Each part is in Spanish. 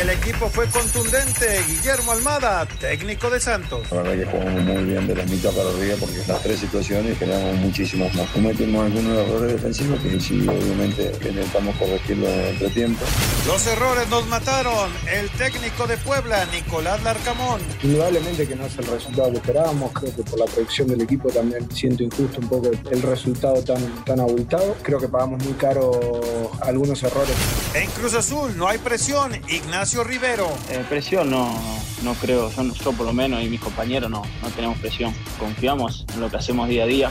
El equipo fue contundente. Guillermo Almada, técnico de Santos. La verdad que jugamos muy bien de la mitad para arriba porque las tres situaciones generamos muchísimos más. Cometimos algunos errores defensivos que sí, obviamente intentamos corregirlo entre tiempo. Los errores nos mataron. El técnico de Puebla, Nicolás Larcamón. Indudablemente que no es el resultado que esperábamos. Creo que por la proyección del equipo también siento injusto un poco el resultado tan, tan abultado. Creo que pagamos muy caro algunos errores. En Cruz Azul no hay presión. Ignacio Rivero. Eh, presión no, no creo, yo, yo, por lo menos y mis compañeros no, no tenemos presión. Confiamos en lo que hacemos día a día.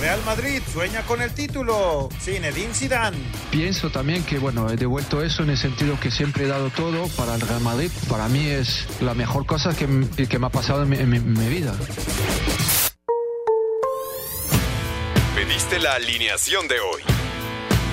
Real Madrid sueña con el título. Zinedine Zidane. Pienso también que bueno, he devuelto eso en el sentido que siempre he dado todo para el Real Madrid. Para mí es la mejor cosa que, que me ha pasado en mi, en mi, en mi vida. Pediste la alineación de hoy.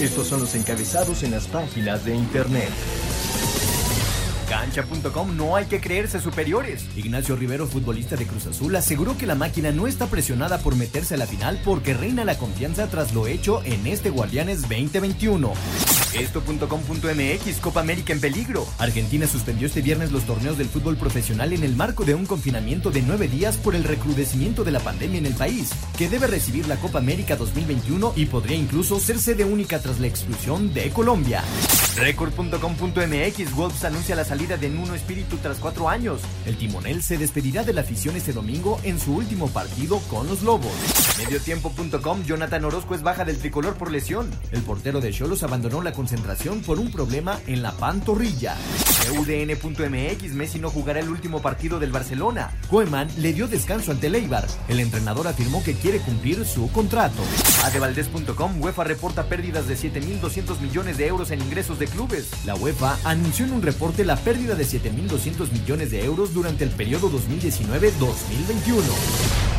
Estos son los encabezados en las páginas de internet. Cancha.com no hay que creerse superiores. Ignacio Rivero, futbolista de Cruz Azul, aseguró que la máquina no está presionada por meterse a la final porque reina la confianza tras lo hecho en este Guardianes 2021. Esto.com.mx Copa América en peligro. Argentina suspendió este viernes los torneos del fútbol profesional en el marco de un confinamiento de nueve días por el recrudecimiento de la pandemia en el país, que debe recibir la Copa América 2021 y podría incluso ser sede única tras la exclusión de Colombia. Record.com.mx Wolves anuncia la salida de Nuno Espíritu tras cuatro años. El timonel se despedirá de la afición este domingo en su último partido con los Lobos. Mediotiempo.com Jonathan Orozco es baja del tricolor por lesión. El portero de Cholos abandonó la concentración por un problema en la pantorrilla. UDN.mx Messi no jugará el último partido del Barcelona. Koeman le dio descanso ante Leibar. El entrenador afirmó que quiere cumplir su contrato. Adevaldez.com UEFA reporta pérdidas de 7.200 millones de euros en ingresos de clubes. La UEFA anunció en un reporte la pérdida de 7.200 millones de euros durante el periodo 2019-2021.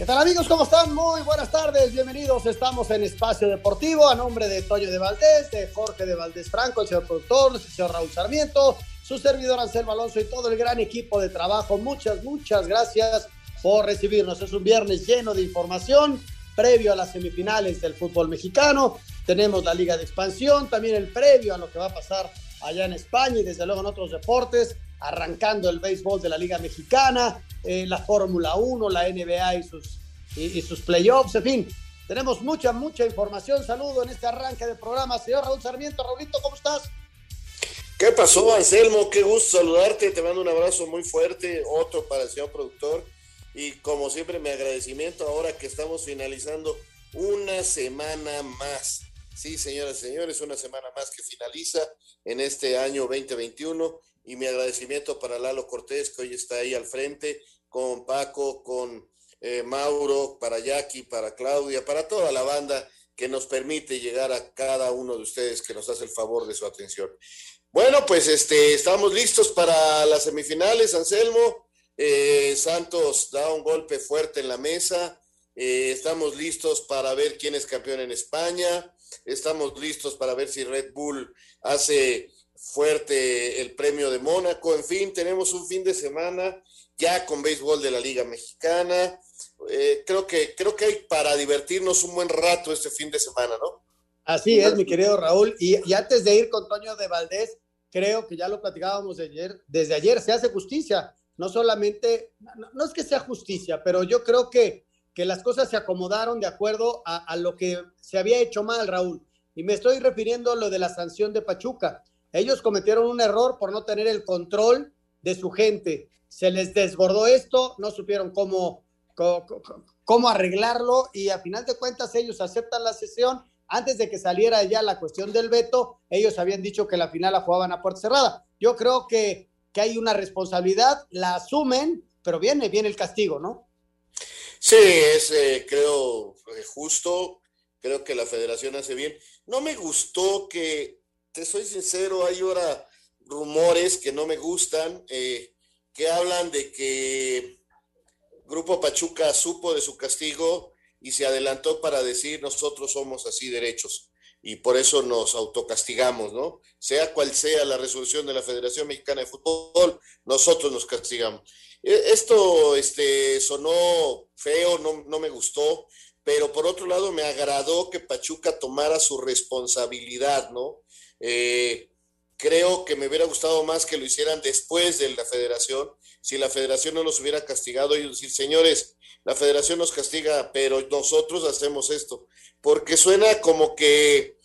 ¿Qué tal amigos? ¿Cómo están? Muy buenas tardes, bienvenidos. Estamos en Espacio Deportivo a nombre de Toño de Valdés, de Jorge de Valdés Franco, el señor productor, el señor Raúl Sarmiento, su servidor Anselmo Alonso y todo el gran equipo de trabajo. Muchas, muchas gracias por recibirnos. Es un viernes lleno de información previo a las semifinales del fútbol mexicano. Tenemos la Liga de Expansión, también el previo a lo que va a pasar allá en España y desde luego en otros deportes, arrancando el béisbol de la Liga Mexicana, eh, la Fórmula 1, la NBA y sus, y, y sus playoffs, en fin. Tenemos mucha, mucha información. Saludo en este arranque de programa. Señor Raúl Sarmiento, Raulito, ¿cómo estás? ¿Qué pasó, Anselmo? Qué gusto saludarte. Te mando un abrazo muy fuerte, otro para el señor productor. Y como siempre, mi agradecimiento ahora que estamos finalizando una semana más. Sí, señoras y señores, una semana más que finaliza en este año 2021. Y mi agradecimiento para Lalo Cortés, que hoy está ahí al frente, con Paco, con eh, Mauro, para Jackie, para Claudia, para toda la banda que nos permite llegar a cada uno de ustedes que nos hace el favor de su atención. Bueno, pues este, estamos listos para las semifinales, Anselmo. Eh, Santos da un golpe fuerte en la mesa. Eh, estamos listos para ver quién es campeón en España. Estamos listos para ver si Red Bull hace fuerte el premio de Mónaco. En fin, tenemos un fin de semana ya con béisbol de la Liga Mexicana. Eh, creo, que, creo que hay para divertirnos un buen rato este fin de semana, ¿no? Así es, mi querido Raúl. Y, antes de ir con Toño de Valdés, creo que ya lo platicábamos de ayer, desde ayer se hace justicia. No solamente, no, no es que sea justicia, pero yo creo que, que las cosas se acomodaron de acuerdo a, a, lo que se había hecho mal, Raúl. Y me estoy refiriendo a lo de la sanción de Pachuca. Ellos cometieron un error por no tener el control de su gente. Se les desbordó esto, no supieron cómo, cómo, arreglarlo y a final de cuentas ellos aceptan la sesión antes de que saliera ya la cuestión del veto, ellos habían dicho que la final la jugaban a puerta cerrada. Yo creo que, que hay una responsabilidad, la asumen, pero viene, viene el castigo, ¿no? Sí, es, eh, creo, eh, justo. Creo que la federación hace bien. No me gustó que, te soy sincero, hay ahora rumores que no me gustan, eh, que hablan de que Grupo Pachuca supo de su castigo y se adelantó para decir nosotros somos así derechos y por eso nos autocastigamos, ¿no? Sea cual sea la resolución de la Federación Mexicana de Fútbol, nosotros nos castigamos. E, esto este, sonó feo, no, no me gustó, pero por otro lado me agradó que Pachuca tomara su responsabilidad, ¿no? Eh, creo que me hubiera gustado más que lo hicieran después de la federación, si la federación no los hubiera castigado y decir, señores, la federación nos castiga, pero nosotros hacemos esto, porque suena como que,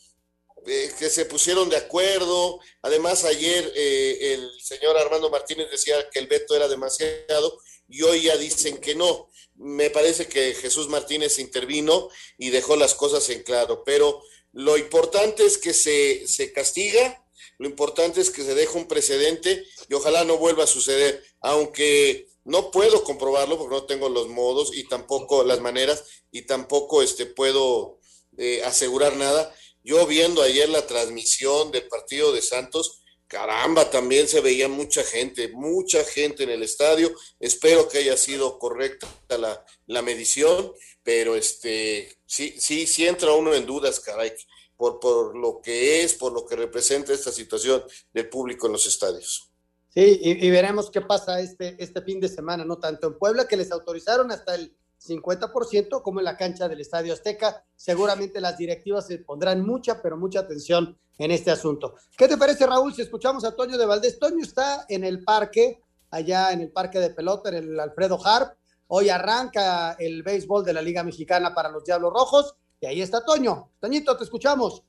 eh, que se pusieron de acuerdo. Además, ayer eh, el señor Armando Martínez decía que el veto era demasiado y hoy ya dicen que no. Me parece que Jesús Martínez intervino y dejó las cosas en claro, pero lo importante es que se, se castiga lo importante es que se deje un precedente y ojalá no vuelva a suceder, aunque no puedo comprobarlo porque no tengo los modos y tampoco las maneras y tampoco este, puedo eh, asegurar nada. Yo viendo ayer la transmisión del partido de Santos, caramba, también se veía mucha gente, mucha gente en el estadio. Espero que haya sido correcta la, la medición, pero este, sí, sí, sí entra uno en dudas, caray por, por lo que es, por lo que representa esta situación del público en los estadios. Sí, y, veremos qué pasa este, este fin de semana, ¿no? Tanto en Puebla, que les autorizaron hasta el 50%, como en la cancha del Estadio Azteca. Seguramente las directivas se pondrán mucha, pero mucha atención en este asunto. ¿Qué te parece, Raúl, si escuchamos a Toño de Valdés? Toño está en el parque, allá en el parque de pelota, en el Alfredo Harp. Hoy arranca el béisbol de la Liga Mexicana para los Diablos Rojos y ahí está Toño. Toñito, te escuchamos.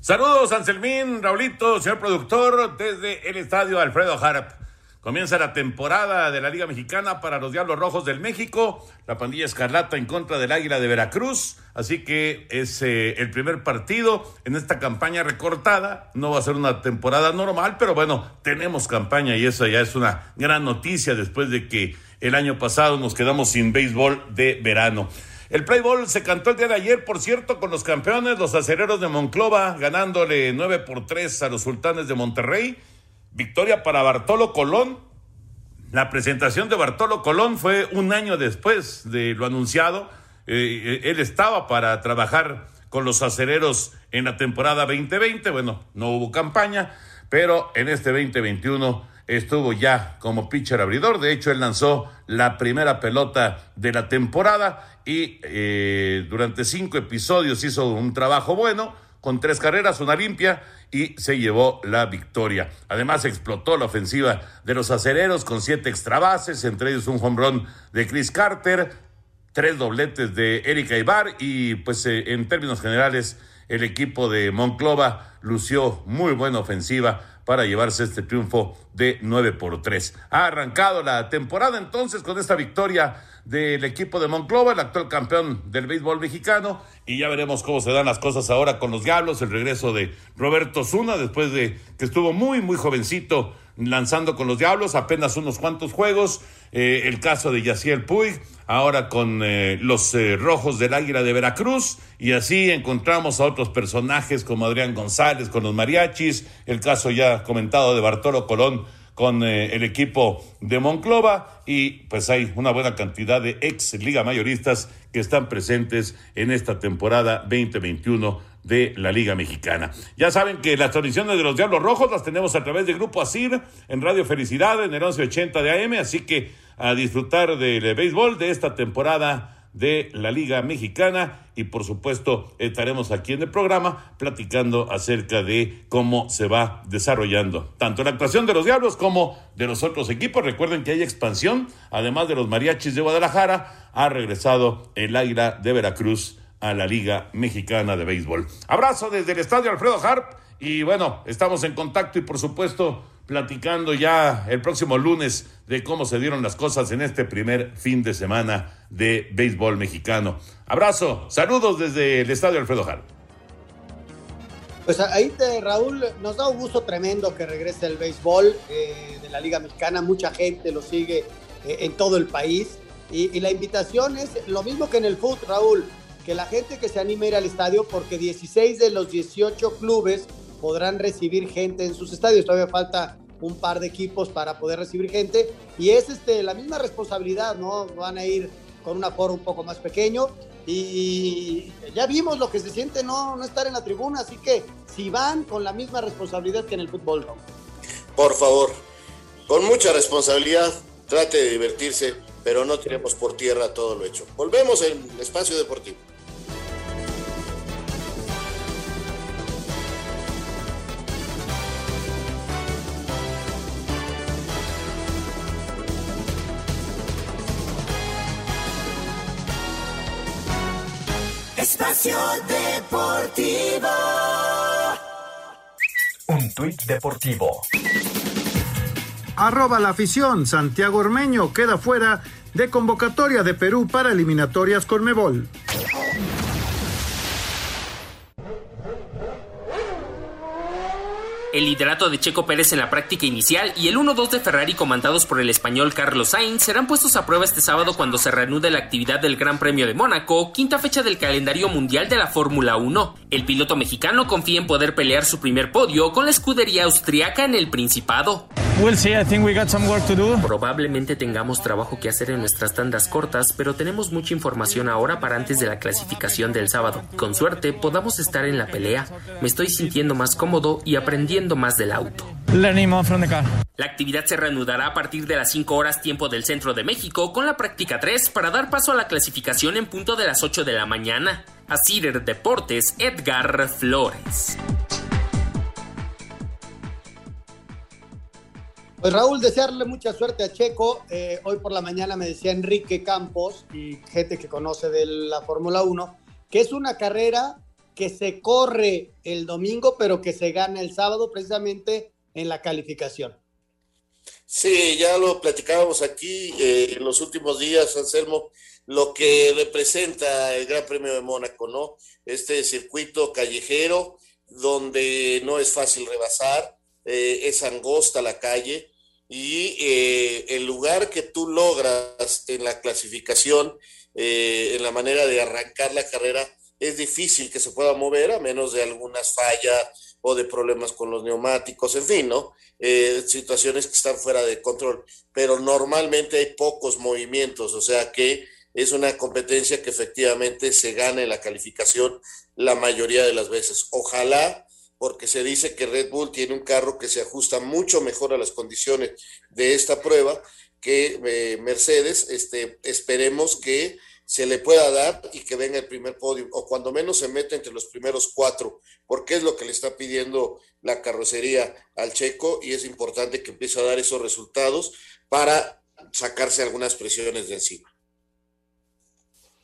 Saludos, Anselmín, Raulito, señor productor, desde el estadio Alfredo Harp. Comienza la temporada de la Liga Mexicana para los Diablos Rojos del México, la pandilla escarlata en contra del Águila de Veracruz, así que es eh, el primer partido en esta campaña recortada, no va a ser una temporada normal, pero bueno, tenemos campaña y eso ya es una gran noticia después de que el año pasado nos quedamos sin béisbol de verano. El Playball se cantó el día de ayer, por cierto, con los campeones, los acereros de Monclova, ganándole 9 por 3 a los sultanes de Monterrey. Victoria para Bartolo Colón. La presentación de Bartolo Colón fue un año después de lo anunciado. Eh, eh, él estaba para trabajar con los acereros en la temporada 2020. Bueno, no hubo campaña, pero en este 2021 estuvo ya como pitcher abridor. De hecho, él lanzó la primera pelota de la temporada y eh, durante cinco episodios hizo un trabajo bueno, con tres carreras, una limpia y se llevó la victoria. Además explotó la ofensiva de los acereros con siete extra bases, entre ellos un home de Chris Carter, tres dobletes de Erika Ibar y pues eh, en términos generales el equipo de Monclova lució muy buena ofensiva para llevarse este triunfo de 9 por 3. Ha arrancado la temporada entonces con esta victoria del equipo de Monclova, el actual campeón del béisbol mexicano, y ya veremos cómo se dan las cosas ahora con los Diablos, el regreso de Roberto Zuna, después de que estuvo muy, muy jovencito lanzando con los Diablos, apenas unos cuantos juegos, eh, el caso de Yaciel Puig, ahora con eh, los eh, Rojos del Águila de Veracruz, y así encontramos a otros personajes como Adrián González con los Mariachis, el caso ya comentado de Bartolo Colón con el equipo de Monclova y pues hay una buena cantidad de ex liga mayoristas que están presentes en esta temporada 2021 de la Liga Mexicana. Ya saben que las transmisiones de los Diablos Rojos las tenemos a través del Grupo Asir en Radio Felicidad en el 1180 de AM, así que a disfrutar del béisbol de esta temporada de la Liga Mexicana y por supuesto estaremos aquí en el programa platicando acerca de cómo se va desarrollando tanto la actuación de los Diablos como de los otros equipos. Recuerden que hay expansión, además de los Mariachis de Guadalajara, ha regresado el Águila de Veracruz a la Liga Mexicana de Béisbol. Abrazo desde el Estadio Alfredo Harp y bueno, estamos en contacto y por supuesto platicando ya el próximo lunes de cómo se dieron las cosas en este primer fin de semana de béisbol mexicano. Abrazo, saludos desde el Estadio Alfredo Jal. Pues ahí, te, Raúl, nos da un gusto tremendo que regrese el béisbol eh, de la Liga Mexicana. Mucha gente lo sigue eh, en todo el país. Y, la invitación es lo mismo que en el fútbol, Raúl, que la gente que se anime a ir al estadio, porque 16 de los 18 clubes podrán recibir gente en sus estadios. Todavía falta un par de equipos para poder recibir gente y es este, la misma responsabilidad, ¿no? Van a ir con un aforo un poco más pequeño y ya vimos lo que se siente no, no estar en la tribuna, así que si van con la misma responsabilidad que en el fútbol, ¿no? Por favor, con mucha responsabilidad, trate de divertirse, pero no tiremos por tierra todo lo hecho. Volvemos en Espacio Deportivo. Espacio Deportivo. Un tuit deportivo. Arroba la afición. Santiago Ormeño queda fuera de convocatoria de Perú para eliminatorias con Mebol. El liderato de Checo Pérez en la práctica inicial y el 1-2 de Ferrari comandados por el español Carlos Sainz serán puestos a prueba este sábado cuando se reanude la actividad del Gran Premio de Mónaco, quinta fecha del calendario mundial de la Fórmula 1. El piloto mexicano confía en poder pelear su primer podio con la escudería austriaca en el Principado. Probablemente tengamos trabajo que hacer en nuestras tandas cortas, pero tenemos mucha información ahora para antes de la clasificación del sábado. Con suerte podamos estar en la pelea. Me estoy sintiendo más cómodo y aprendiendo más del auto. La actividad se reanudará a partir de las 5 horas tiempo del centro de México con la práctica 3 para dar paso a la clasificación en punto de las 8 de la mañana. A Cider Deportes, Edgar Flores. Pues Raúl, desearle mucha suerte a Checo. Eh, hoy por la mañana me decía Enrique Campos y gente que conoce de la Fórmula 1, que es una carrera que se corre el domingo, pero que se gana el sábado precisamente en la calificación. Sí, ya lo platicábamos aquí eh, en los últimos días, Anselmo, lo que representa el Gran Premio de Mónaco, ¿no? Este circuito callejero donde no es fácil rebasar, eh, es angosta la calle, y eh, el lugar que tú logras en la clasificación, eh, en la manera de arrancar la carrera, es difícil que se pueda mover a menos de algunas fallas o de problemas con los neumáticos, en fin, ¿no? Situaciones que están fuera de control, pero normalmente hay pocos movimientos, o sea que es una competencia que efectivamente se gana en la calificación la mayoría de las veces. Ojalá porque se dice que Red Bull tiene un carro que se ajusta mucho mejor a las condiciones de esta prueba que eh, Mercedes. Este, esperemos que se le pueda dar y que venga el primer podio, o cuando menos se meta entre los primeros cuatro, porque es lo que le está pidiendo la carrocería al checo y es importante que empiece a dar esos resultados para sacarse algunas presiones de encima.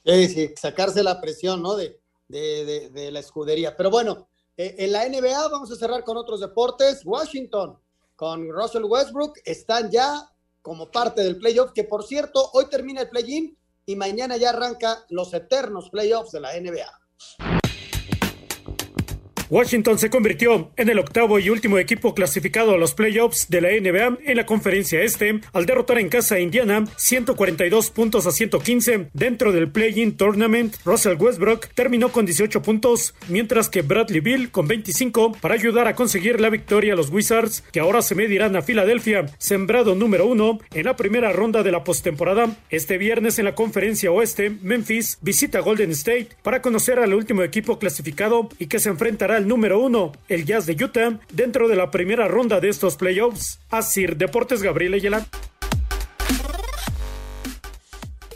Sí, sí, sacarse la presión, ¿no? De, de, de la escudería. Pero bueno, eh, en la NBA vamos a cerrar con otros deportes. Washington con Russell Westbrook están ya como parte del playoff, que por cierto, hoy termina el play-in y mañana ya arranca los eternos playoffs de la NBA. Washington se convirtió en el octavo y último equipo clasificado a los playoffs de la NBA en la conferencia este al derrotar en casa a Indiana 142 puntos a 115 dentro del play-in tournament. Russell Westbrook terminó con 18 puntos, mientras que Bradley Bill con 25 para ayudar a conseguir la victoria a los Wizards, que ahora se medirán a Filadelfia, sembrado número uno en la primera ronda de la postemporada. Este viernes en la conferencia oeste, Memphis visita Golden State para conocer al último equipo clasificado y que se enfrentará número uno, el Jazz de Utah, dentro de la primera ronda de estos playoffs. Así, Deportes Gabriel Ayala.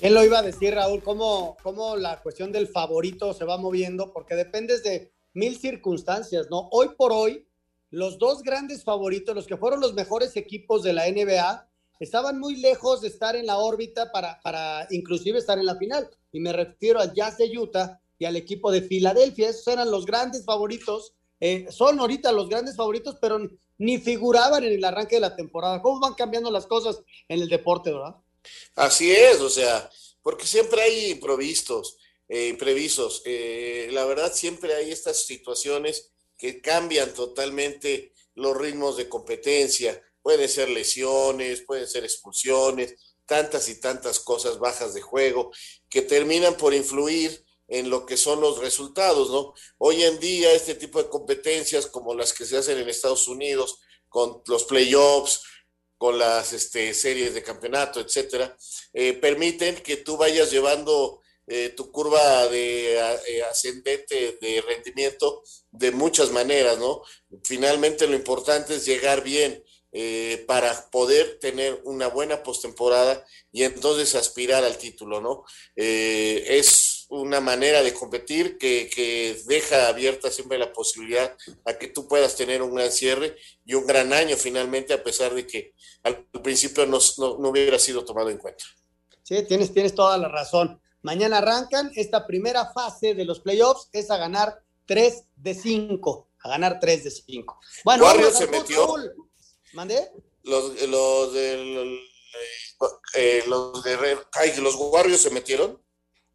Él lo iba a decir, Raúl, cómo, cómo la cuestión del favorito se va moviendo, porque dependes de mil circunstancias, ¿no? Hoy por hoy, los dos grandes favoritos, los que fueron los mejores equipos de la NBA, estaban muy lejos de estar en la órbita para, para inclusive estar en la final. Y me refiero al Jazz de Utah y al equipo de Filadelfia. Esos eran los grandes favoritos. Eh, son ahorita los grandes favoritos, pero ni figuraban en el arranque de la temporada. ¿Cómo van cambiando las cosas en el deporte, verdad? Así es, o sea, porque siempre hay improvistos, eh, imprevisos. Eh, la verdad, siempre hay estas situaciones que cambian totalmente los ritmos de competencia. Pueden ser lesiones, pueden ser expulsiones, tantas y tantas cosas bajas de juego que terminan por influir en lo que son los resultados, ¿no? Hoy en día este tipo de competencias como las que se hacen en Estados Unidos con los playoffs, con las este, series de campeonato, etcétera, eh, permiten que tú vayas llevando eh, tu curva de eh, ascendente de rendimiento de muchas maneras, ¿no? Finalmente lo importante es llegar bien para poder tener una buena postemporada y entonces aspirar al título, ¿no? Eh, es una manera de competir que, que, deja abierta siempre la posibilidad a que tú puedas tener un gran cierre y un gran año finalmente, a pesar de que al principio no, no, no hubiera sido tomado en cuenta. Sí, tienes, tienes toda la razón. Mañana arrancan esta primera fase de los playoffs, es a ganar 3 de 5, a ganar 3 de 5. Bueno, Warriors se metió. ¿Mandé? Los, los, de, eh, los, de, ay, los Warriors se metieron.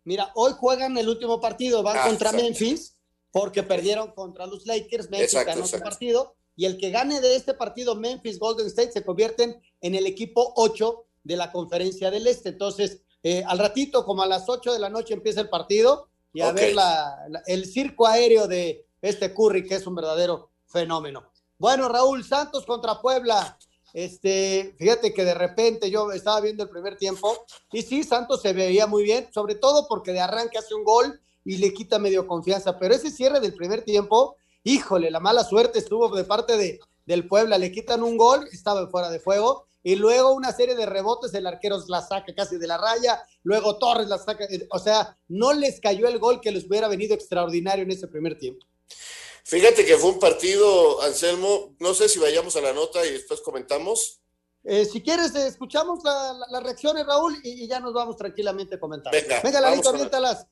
Mira, hoy juegan el último partido, van Ah, contra exacto. Memphis, porque perdieron contra los Lakers, Memphis Exacto, ganó su partido, y el que gane de este partido, Memphis, Golden State, se convierten en el equipo 8 de la conferencia del Este. Entonces, eh, al ratito, como a las 8 de la noche empieza el partido, y a ver la- la- el circo aéreo de este Curry, que es un verdadero fenómeno. Bueno, Raúl Santos contra Puebla. Este, fíjate que de repente yo estaba viendo el primer tiempo y sí, Santos se veía muy bien, sobre todo porque de arranque hace un gol y le quita medio confianza, pero ese cierre del primer tiempo, híjole, la mala suerte estuvo de parte de, del Puebla, le quitan un gol, estaba fuera de juego y luego una serie de rebotes, el arquero la saca casi de la raya, luego Torres la saca, eh, o sea, no les cayó el gol que les hubiera venido extraordinario en ese primer tiempo. Fíjate que fue un partido, Anselmo, no sé si vayamos a la nota y después comentamos. Eh, si quieres, eh, escuchamos la- la- las reacciones, Raúl, y, y ya nos vamos tranquilamente a comentar. Venga, Venga, Lalito, aviéntalas.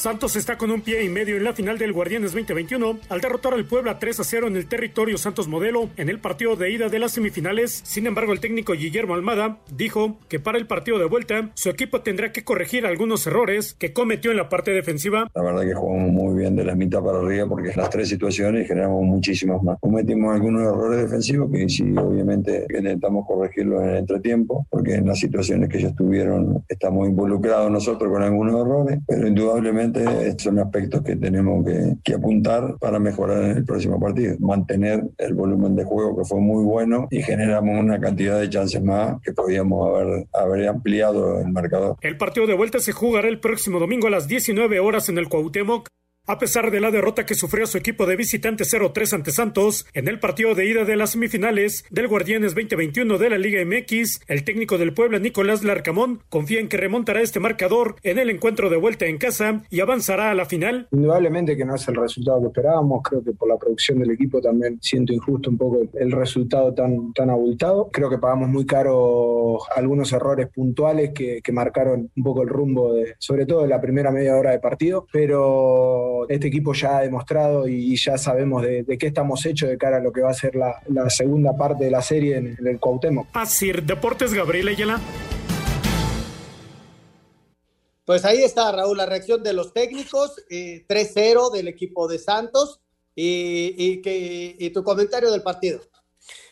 Santos está con un pie y medio en la final del Guardianes 2021 al derrotar al Puebla 3 a 0 en el territorio Santos Modelo en el partido de ida de las semifinales. Sin embargo, el técnico Guillermo Almada dijo que para el partido de vuelta su equipo tendrá que corregir algunos errores que cometió en la parte defensiva. La verdad que jugamos muy bien de la mitad para arriba porque las tres situaciones generamos muchísimas más. Cometimos algunos errores defensivos que sí, obviamente intentamos corregirlos en el entretiempo porque en las situaciones que ellos tuvieron estamos involucrados nosotros con algunos errores, pero indudablemente son aspectos que tenemos que, que apuntar para mejorar en el próximo partido. Mantener el volumen de juego que fue muy bueno y generamos una cantidad de chances más que podíamos haber, haber ampliado el marcador. El partido de vuelta se jugará el próximo domingo a las 19 horas en el Cuauhtémoc. A pesar de la derrota que sufrió su equipo de visitante 0-3 ante Santos en el partido de ida de las semifinales del Guardianes 2021 de la Liga MX, el técnico del Puebla Nicolás Larcamón confía en que remontará este marcador en el encuentro de vuelta en casa y avanzará a la final. Indudablemente que no es el resultado que esperábamos, creo que por la producción del equipo también siento injusto un poco el resultado tan, tan abultado. Creo que pagamos muy caro algunos errores puntuales que, que marcaron un poco el rumbo, de, sobre todo de la primera media hora de partido, pero este equipo ya ha demostrado y ya sabemos de, de qué estamos hechos de cara a lo que va a ser la, la segunda parte de la serie en, en el Cuauhtémoc. Así, Deportes Gabriel Ayala. Pues ahí está, Raúl, la reacción de los técnicos, eh, 3-0 del equipo de Santos y, y, que, y tu comentario del partido.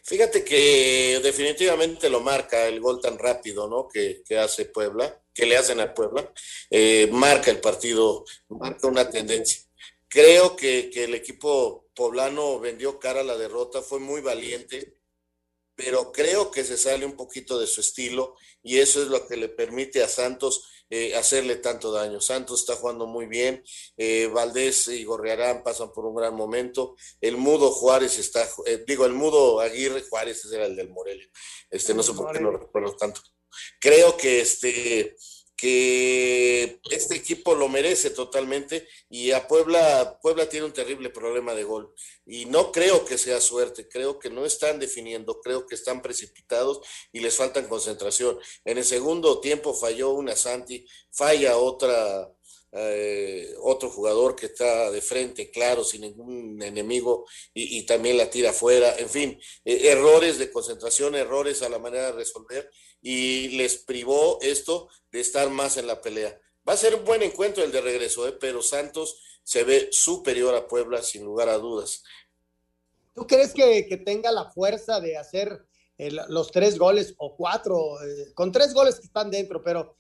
Fíjate que definitivamente lo marca el gol tan rápido, ¿no? Que, que hace Puebla, que le hacen a Puebla, eh, marca el partido, marca una tendencia. Creo que, que el equipo poblano vendió cara a la derrota, fue muy valiente, pero creo que se sale un poquito de su estilo y eso es lo que le permite a Santos eh, hacerle tanto daño. Santos está jugando muy bien, eh, Valdés y Gorriarán pasan por un gran momento, el mudo Juárez está, eh, digo, el mudo Aguirre Juárez era el del Morelia, este no sé por qué lo recuerdo tanto. Creo que este que este equipo lo merece totalmente y a Puebla, Puebla tiene un terrible problema de gol y no creo que sea suerte, creo que no están definiendo, creo que están precipitados y les faltan concentración. En el segundo tiempo falló una Santi, falla otra, eh, otro jugador que está de frente, claro, sin ningún enemigo y, también la tira afuera, en fin, eh, errores de concentración, errores a la manera de resolver y les privó esto de estar más en la pelea. Va a ser un buen encuentro el de regreso, ¿eh? pero Santos se ve superior a Puebla sin lugar a dudas. ¿Tú crees que, que tenga la fuerza de hacer los tres goles o cuatro, eh, con tres goles que están dentro, pero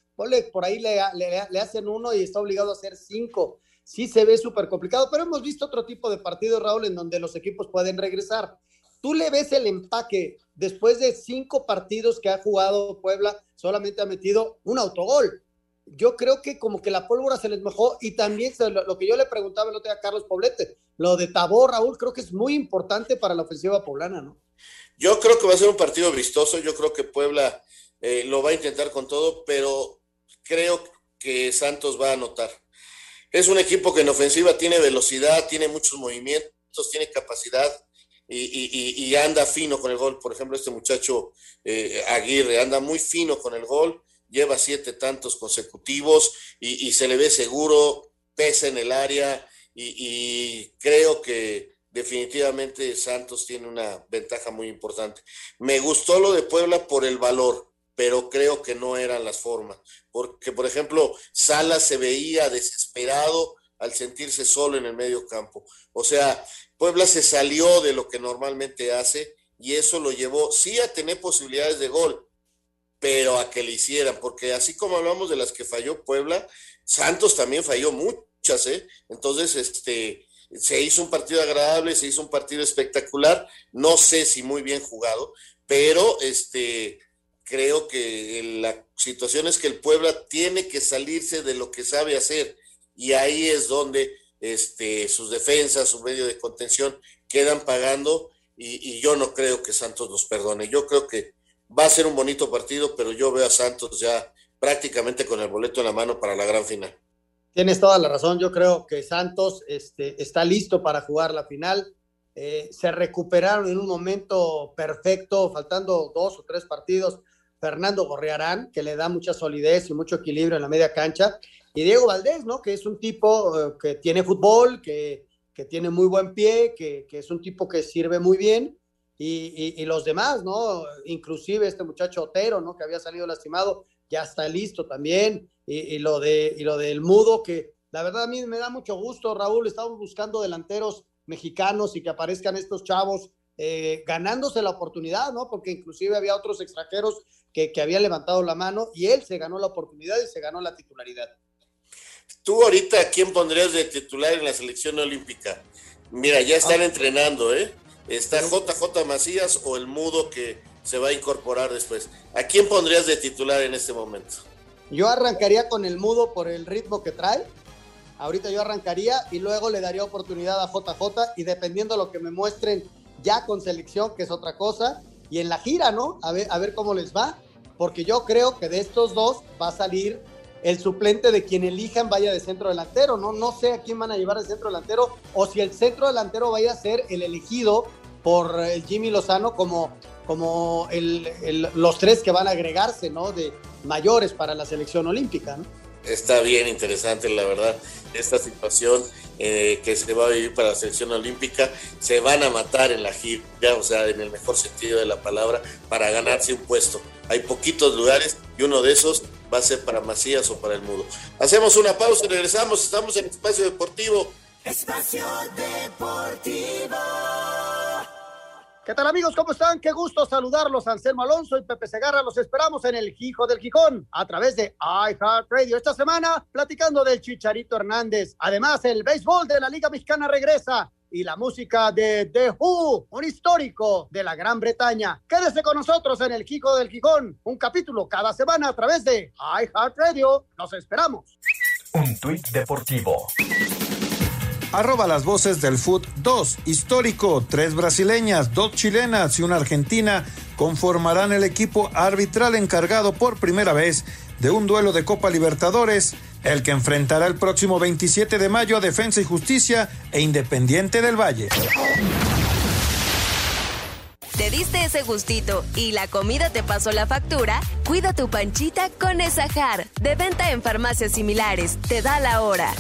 por ahí le, le, hacen uno y está obligado a hacer cinco. Sí se ve súper complicado, pero hemos visto otro tipo de partidos, Raúl, en donde los equipos pueden regresar. Tú le ves el empaque después de cinco partidos que ha jugado Puebla, solamente ha metido un autogol. Yo creo que como que la pólvora se les mojó y también lo, que yo le preguntaba el otro día a Carlos Poblete, lo de Tabor, Raúl, creo que es muy importante para la ofensiva poblana, ¿no? Yo creo que va a ser un partido vistoso, yo creo que Puebla eh, lo va a intentar con todo, pero creo que Santos va a anotar. Es un equipo que en ofensiva tiene velocidad, tiene muchos movimientos, tiene capacidad y, anda fino con el gol. Por ejemplo, este muchacho eh, Aguirre anda muy fino con el gol, lleva siete tantos consecutivos y, se le ve seguro, pesa en el área y creo que definitivamente Santos tiene una ventaja muy importante. Me gustó lo de Puebla por el valor, pero creo que no eran las formas, porque por ejemplo, Salas se veía desesperado al sentirse solo en el medio campo. O sea, Puebla se salió de lo que normalmente hace y eso lo llevó, sí, a tener posibilidades de gol, pero a que le hicieran, porque así como hablamos de las que falló Puebla, Santos también falló muchas, ¿eh? Entonces, este, se hizo un partido agradable, se hizo un partido espectacular, no sé si muy bien jugado, pero este creo que la situación es que el Puebla tiene que salirse de lo que sabe hacer y ahí es donde este, sus defensas, su medio de contención quedan pagando y, yo no creo que Santos los perdone. Yo creo que va a ser un bonito partido, pero yo veo a Santos ya prácticamente con el boleto en la mano para la gran final. Tienes toda la razón. Yo creo que Santos este, está listo para jugar la final. Eh, se recuperaron en un momento perfecto, faltando dos o tres partidos. Fernando Gorriarán, que le da mucha solidez y mucho equilibrio en la media cancha. Y Diego Valdés, ¿no? Que es un tipo eh, que tiene fútbol, que, que, tiene muy buen pie, que, que, es un tipo que sirve muy bien. Y, y, y, los demás, ¿no? Inclusive este muchacho Otero, ¿no? Que había salido lastimado, ya está listo también y, lo de y lo del mudo que la verdad a mí me da mucho gusto Raúl estamos buscando delanteros mexicanos y que aparezcan estos chavos eh, ganándose la oportunidad no porque inclusive había otros extranjeros que, que habían levantado la mano y él se ganó la oportunidad y se ganó la titularidad tú ahorita a quién pondrías de titular en la selección olímpica mira ya están ah. entrenando eh está JJ Macías o el mudo que se va a incorporar después. ¿A quién pondrías de titular en este momento? Yo arrancaría con el mudo por el ritmo que trae. Ahorita yo arrancaría y luego le daría oportunidad a JJ y dependiendo de lo que me muestren ya con selección, que es otra cosa, y en la gira, ¿no? A ver, a ver cómo les va, porque yo creo que de estos dos va a salir el suplente de quien elijan vaya de centro delantero, ¿no? No sé a quién van a llevar de centro delantero o si el centro delantero vaya a ser el elegido por el Jimmy Lozano como, como los tres que van a agregarse, ¿no? De, mayores para la selección olímpica. ¿no? Está bien interesante, la verdad, esta situación eh, que se va a vivir para la selección olímpica. Se van a matar en la gira, o sea, en el mejor sentido de la palabra, para ganarse un puesto. Hay poquitos lugares y uno de esos va a ser para Macías o para el Mudo. Hacemos una pausa y regresamos. Estamos en Espacio Deportivo. Espacio Deportivo. ¿Qué tal amigos? ¿Cómo están? Qué gusto saludarlos, Anselmo Alonso y Pepe Segarra. Los esperamos en el Hijo del Gijón a través de iHeartRadio. Esta semana platicando del Chicharito Hernández. Además, el béisbol de la Liga Mexicana regresa y la música de The Who, un histórico de la Gran Bretaña. Quédese con nosotros en el Hijo del Gijón, un capítulo cada semana a través de iHeartRadio. Los esperamos. Un tuit deportivo arroba las voces del Foot 2, histórico, tres brasileñas, dos chilenas y una argentina conformarán el equipo arbitral encargado por primera vez de un duelo de Copa Libertadores, el que enfrentará el próximo 27 de mayo a Defensa y Justicia e Independiente del Valle. ¿Te diste ese gustito y la comida te pasó la factura? Cuida tu panchita con Esajar, de venta en farmacias similares. Te da la hora.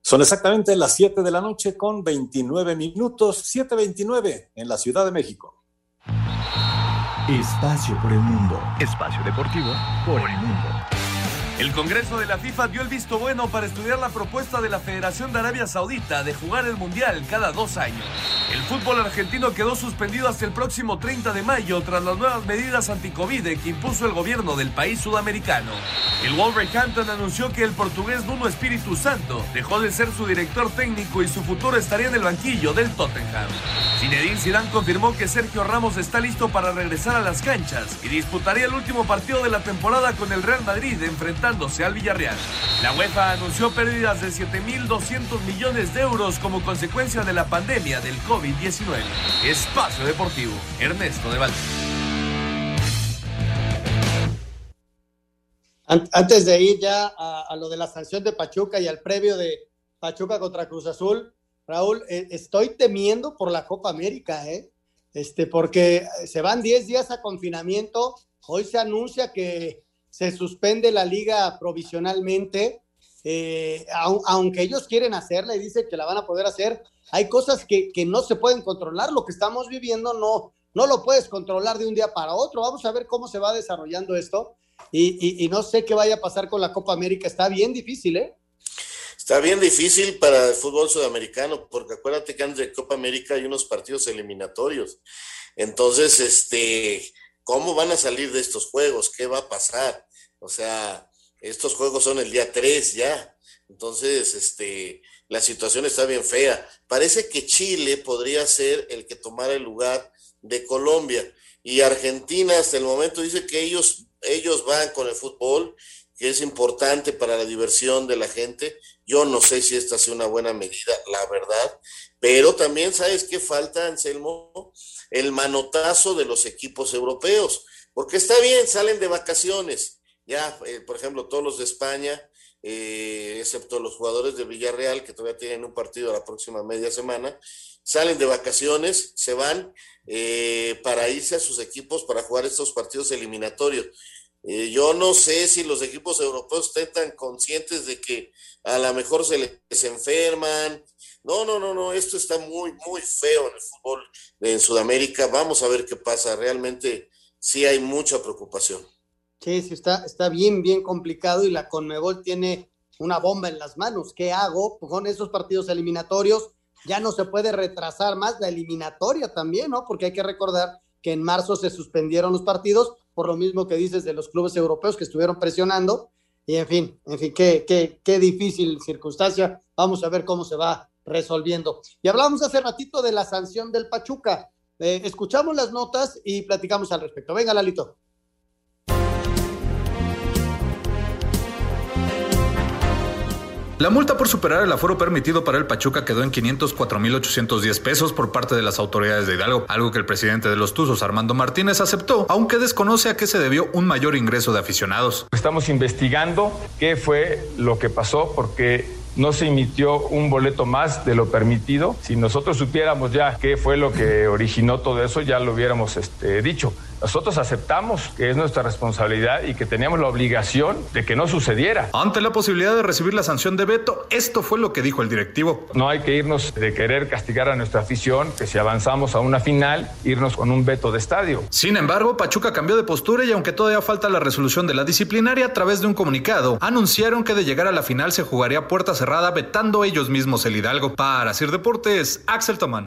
Son exactamente las 7 de la noche con 29 minutos, 7.29 en la Ciudad de México. Espacio por el mundo. Espacio deportivo por el mundo. El Congreso de la FIFA dio el visto bueno para estudiar la propuesta de la Federación de Arabia Saudita de jugar el Mundial cada dos años. El fútbol argentino quedó suspendido hasta el próximo 30 de mayo tras las nuevas medidas anti-Covid que impuso el gobierno del país sudamericano. El Wolverhampton anunció que el portugués Nuno Espíritu Santo dejó de ser su director técnico y su futuro estaría en el banquillo del Tottenham. Zinedine Zidane confirmó que Sergio Ramos está listo para regresar a las canchas y disputaría el último partido de la temporada con el Real Madrid al Villarreal. La UEFA anunció pérdidas de 7.200 millones de euros como consecuencia de la pandemia del COVID-19. Espacio Deportivo, Ernesto de Valdés. Antes de ir ya a, lo de la sanción de Pachuca y al previo de Pachuca contra Cruz Azul, Raúl, eh, estoy temiendo por la Copa América, ¿eh? Este, porque se van 10 días a confinamiento. Hoy se anuncia que se suspende la liga provisionalmente, eh, aunque ellos quieren hacerla y dicen que la van a poder hacer. Hay cosas que, que no se pueden controlar. Lo que estamos viviendo no, no lo puedes controlar de un día para otro. Vamos a ver cómo se va desarrollando esto y, no sé qué vaya a pasar con la Copa América. Está bien difícil, ¿eh? Está bien difícil para el fútbol sudamericano, porque acuérdate que antes de Copa América hay unos partidos eliminatorios. Entonces, este, ¿cómo van a salir de estos juegos? ¿Qué va a pasar? O sea, estos juegos son el día 3 ya. Entonces, este, la situación está bien fea. Parece que Chile podría ser el que tomara el lugar de Colombia. Y Argentina hasta el momento dice que ellos ellos van con el fútbol, que es importante para la diversión de la gente. Yo no sé si esta sea una buena medida, la verdad, pero también sabes qué falta, Anselmo, el manotazo de los equipos europeos, porque está bien, salen de vacaciones, ya, eh, por ejemplo, todos los de España, eh, excepto los jugadores de Villarreal, que todavía tienen un partido la próxima media semana, salen de vacaciones, se van eh, para irse a sus equipos para jugar estos partidos eliminatorios. Eh, yo no sé si los equipos europeos estén tan conscientes de que a lo mejor se les enferman. No, no, no, no, esto está muy, muy feo en el fútbol en Sudamérica. Vamos a ver qué pasa. Realmente sí hay mucha preocupación. Sí, sí, está, está bien, bien complicado y la Conmebol tiene una bomba en las manos. ¿Qué hago con esos partidos eliminatorios? Ya no se puede retrasar más la eliminatoria también, ¿no? Porque hay que recordar que en marzo se suspendieron los partidos por lo mismo que dices de los clubes europeos que estuvieron presionando. Y en fin, en fin, qué, qué, qué difícil circunstancia. Vamos a ver cómo se va resolviendo. Y hablamos hace ratito de la sanción del Pachuca. Eh, escuchamos las notas y platicamos al respecto. Venga, Lalito. La multa por superar el aforo permitido para el Pachuca quedó en 504.810 pesos por parte de las autoridades de Hidalgo, algo que el presidente de los Tuzos, Armando Martínez, aceptó, aunque desconoce a qué se debió un mayor ingreso de aficionados. Estamos investigando qué fue lo que pasó porque no se emitió un boleto más de lo permitido. Si nosotros supiéramos ya qué fue lo que originó todo eso, ya lo hubiéramos este, dicho. Nosotros aceptamos que es nuestra responsabilidad y que teníamos la obligación de que no sucediera. Ante la posibilidad de recibir la sanción de veto, esto fue lo que dijo el directivo. No hay que irnos de querer castigar a nuestra afición, que si avanzamos a una final, irnos con un veto de estadio. Sin embargo, Pachuca cambió de postura y aunque todavía falta la resolución de la disciplinaria, a través de un comunicado, anunciaron que de llegar a la final se jugaría puerta cerrada vetando ellos mismos el Hidalgo. Para Sir Deportes, Axel Tomán.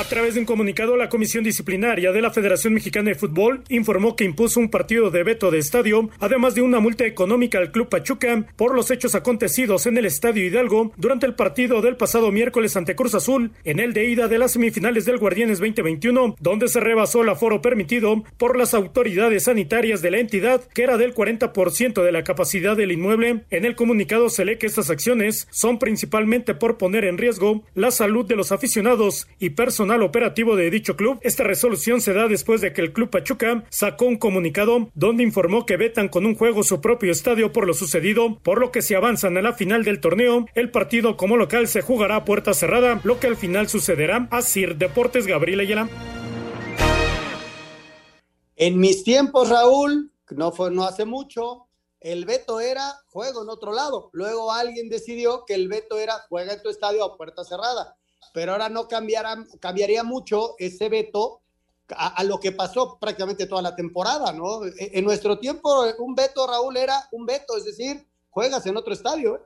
A través de un comunicado, la Comisión Disciplinaria de la Federación Mexicana de Fútbol informó que impuso un partido de veto de estadio, además de una multa económica al Club Pachuca por los hechos acontecidos en el Estadio Hidalgo durante el partido del pasado miércoles ante Cruz Azul, en el de ida de las semifinales del Guardianes 2021, donde se rebasó el aforo permitido por las autoridades sanitarias de la entidad, que era del 40% de la capacidad del inmueble. En el comunicado se lee que estas acciones son principalmente por poner en riesgo la salud de los aficionados y personal operativo de dicho club. Esta resolución se da después de que el Club Pachuca sacó un comunicado donde informó que vetan con un juego su propio estadio por lo sucedido, por lo que si avanzan a la final del torneo, el partido como local se jugará a puerta cerrada, lo que al final sucederá. a Sir Deportes Gabriel Ayala. En mis tiempos, Raúl, no fue no hace mucho, el veto era juego en otro lado. Luego alguien decidió que el veto era juega en tu estadio a puerta cerrada pero ahora no cambiará, cambiaría mucho ese veto a, lo que pasó prácticamente toda la temporada, ¿no? En, en, nuestro tiempo, un veto, Raúl, era un veto, es decir, juegas en otro estadio. ¿eh?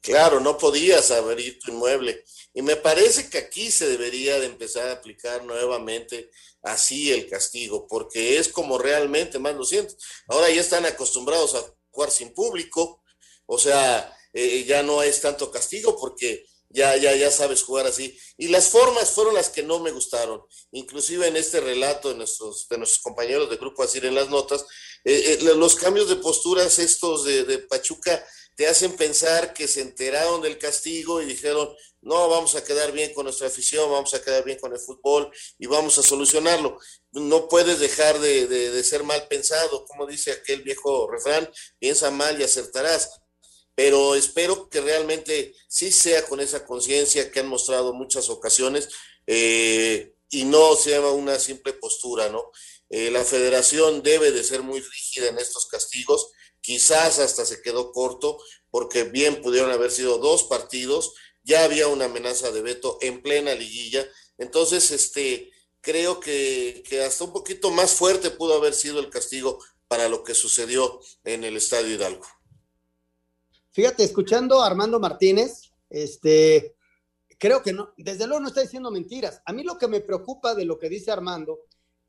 Claro, no podías abrir tu inmueble. Y me parece que aquí se debería de empezar a aplicar nuevamente así el castigo, porque es como realmente más lo siento. Ahora ya están acostumbrados a jugar sin público, o sea, eh, ya no es tanto castigo porque ya, ya, ya sabes jugar así. Y las formas fueron las que no me gustaron. Inclusive en este relato de nuestros, de nuestros compañeros de grupo así en las notas, eh, eh, los cambios de posturas estos de, de Pachuca te hacen pensar que se enteraron del castigo y dijeron, no, vamos a quedar bien con nuestra afición, vamos a quedar bien con el fútbol y vamos a solucionarlo. No puedes dejar de, de, ser mal pensado, como dice aquel viejo refrán, piensa mal y acertarás. Pero espero que realmente sí sea con esa conciencia que han mostrado muchas ocasiones eh, y no sea una simple postura, ¿no? Eh, la federación debe de ser muy rígida en estos castigos quizás hasta se quedó corto, porque bien pudieron haber sido dos partidos, ya había una amenaza de veto en plena liguilla, entonces este creo que, que hasta un poquito más fuerte pudo haber sido el castigo para lo que sucedió en el Estadio Hidalgo. Fíjate, escuchando a Armando Martínez, este, creo que no, desde luego no está diciendo mentiras. A mí lo que me preocupa de lo que dice Armando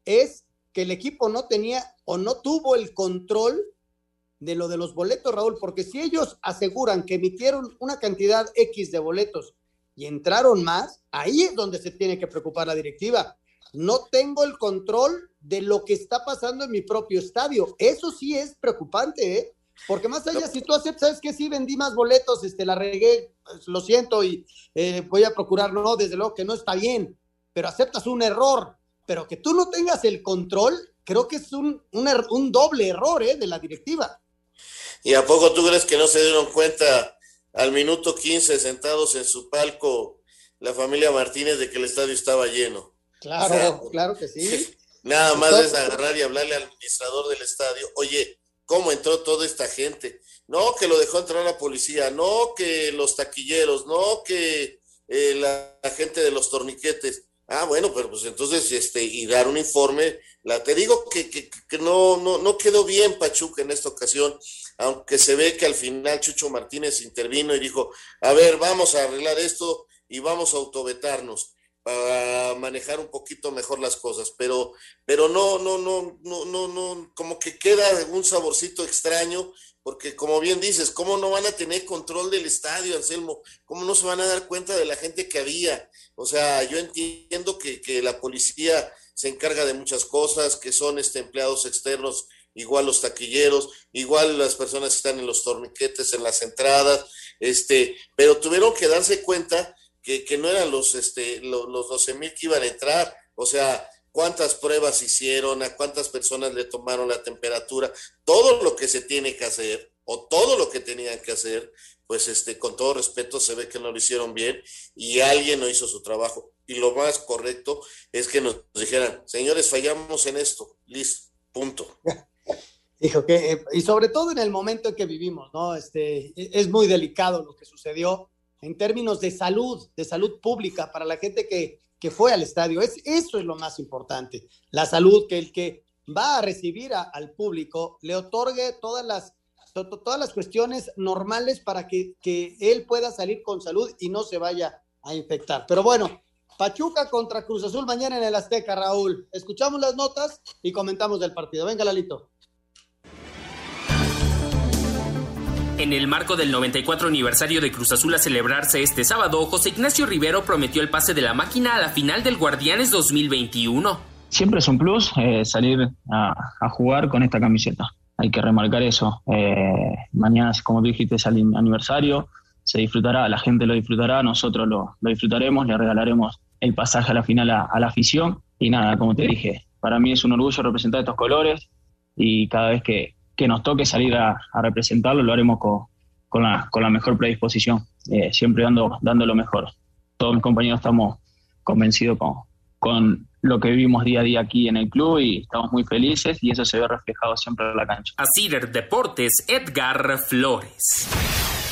es que el equipo no tenía o no tuvo el control de lo de los boletos, Raúl, porque si ellos aseguran que emitieron una cantidad X de boletos y entraron más, ahí es donde se tiene que preocupar la directiva. No tengo el control de lo que está pasando en mi propio estadio. Eso sí es preocupante, ¿eh? Porque más allá, si tú aceptas, sabes que sí vendí más boletos, este, la regué, pues, lo siento y eh, voy a procurar, no, desde luego que no está bien, pero aceptas un error, pero que tú no tengas el control, creo que es un, un, er, un doble error ¿eh? de la directiva. ¿Y a poco tú crees que no se dieron cuenta al minuto 15 sentados en su palco la familia Martínez de que el estadio estaba lleno? Claro, claro que sí. Nada más es agarrar y hablarle al administrador del estadio, oye, ¿cómo entró toda esta gente? No, que lo dejó entrar la policía, no, que los taquilleros, no, que eh, la, gente de los torniquetes. Ah, bueno, pero pues entonces, este, y dar un informe. La, te digo que, que, que no, no, no quedó bien Pachuca en esta ocasión aunque se ve que al final Chucho Martínez intervino y dijo, a ver, vamos a arreglar esto y vamos a autovetarnos para manejar un poquito mejor las cosas, pero, pero no, no, no, no, no, como que queda un saborcito extraño, porque como bien dices, ¿cómo no van a tener control del estadio, Anselmo? ¿Cómo no se van a dar cuenta de la gente que había? O sea, yo entiendo que, que la policía se encarga de muchas cosas, que son este, empleados externos igual los taquilleros, igual las personas que están en los torniquetes, en las entradas, este, pero tuvieron que darse cuenta que, no eran los, este, los, los 12 mil que iban a entrar, o sea, cuántas pruebas hicieron, a cuántas personas le tomaron la temperatura, todo lo que se tiene que hacer, o todo lo que tenían que hacer, pues este, con todo respeto se ve que no lo hicieron bien y alguien no hizo su trabajo. Y lo más correcto es que nos dijeran, señores, fallamos en esto, listo, punto. Dijo que, eh, y sobre todo en el momento en que vivimos, ¿no? Este, e, es muy delicado lo que sucedió en términos de salud, de salud pública para la gente que, que fue al estadio. Es, eso es lo más importante, la salud, que el que va a recibir al público le otorgue todas las, todas las cuestiones normales para que, que él pueda salir con salud y no se vaya a infectar. Pero bueno, Pachuca contra Cruz Azul mañana en el Azteca, Raúl. Escuchamos las notas y comentamos del partido. Venga, Lalito. En el marco del 94 aniversario de Cruz Azul a celebrarse este sábado, José Ignacio Rivero prometió el pase de la máquina a la final del Guardianes 2021. Siempre es un plus eh, salir a, jugar con esta camiseta. Hay que remarcar eso. Eh, mañana, como tú dijiste, es el aniversario. Se disfrutará, la gente lo disfrutará, nosotros lo, disfrutaremos, le regalaremos el pasaje a la final a, la afición. Y nada, como te dije, para mí es un orgullo representar estos colores y cada vez que, que nos toque salir a, representarlo, lo haremos con, con, la, con la mejor predisposición, eh, siempre dando, dando lo mejor. Todos mis compañeros estamos convencidos con, con lo que vivimos día a día aquí en el club y estamos muy felices y eso se ve reflejado siempre en la cancha. Así Deportes, Edgar Flores.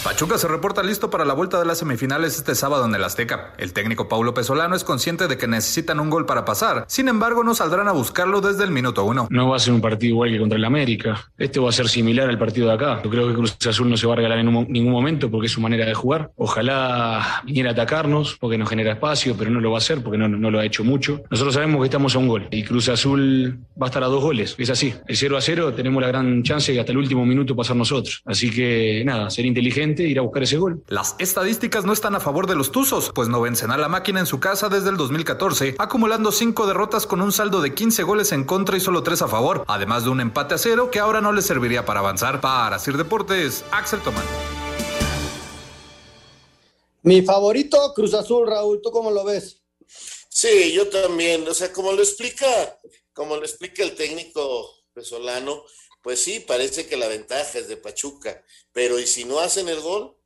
Pachuca se reporta listo para la vuelta de las semifinales este sábado en el Azteca. El técnico Paulo Pesolano es consciente de que necesitan un gol para pasar. Sin embargo, no saldrán a buscarlo desde el minuto uno. No va a ser un partido igual que contra el América. Este va a ser similar al partido de acá. Yo creo que Cruz Azul no se va a regalar en ningún momento porque es su manera de jugar. Ojalá viniera a atacarnos porque nos genera espacio, pero no lo va a hacer porque no, no lo ha hecho mucho. Nosotros sabemos que estamos a un gol y Cruz Azul va a estar a dos goles. Es así. El 0 a 0 tenemos la gran chance de hasta el último minuto pasar nosotros. Así que nada, ser inteligente ir a buscar ese gol. Las estadísticas no están a favor de los Tuzos, pues no vencen a la máquina en su casa desde el 2014, acumulando cinco derrotas con un saldo de 15 goles en contra y solo tres a favor, además de un empate a cero que ahora no les serviría para avanzar. Para Sir Deportes, Axel Tomán. Mi favorito, Cruz Azul, Raúl, ¿tú cómo lo ves? Sí, yo también. O sea, como lo explica, como lo explica el técnico pesolano, pues sí, parece que la ventaja es de Pachuca, pero ¿y si no hacen el gol?